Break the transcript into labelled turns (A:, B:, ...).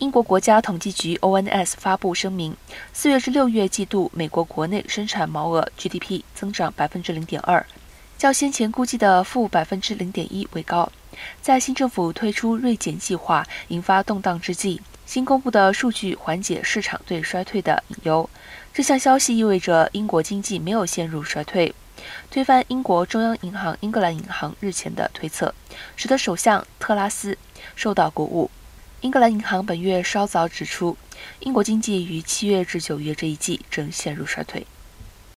A: 英国国家统计局 （ONS） 发布声明，四月至六月季度美国国内生产毛额 （GDP） 增长百分之零点二，较先前估计的负百分之零点一为高。在新政府推出锐减计划引发动荡之际，新公布的数据缓解市场对衰退的隐忧。这项消息意味着英国经济没有陷入衰退，推翻英国中央银行英格兰银行日前的推测，使得首相特拉斯受到鼓舞。英格兰银行本月稍早指出，英国经济于七月至九月这一季正陷入衰退。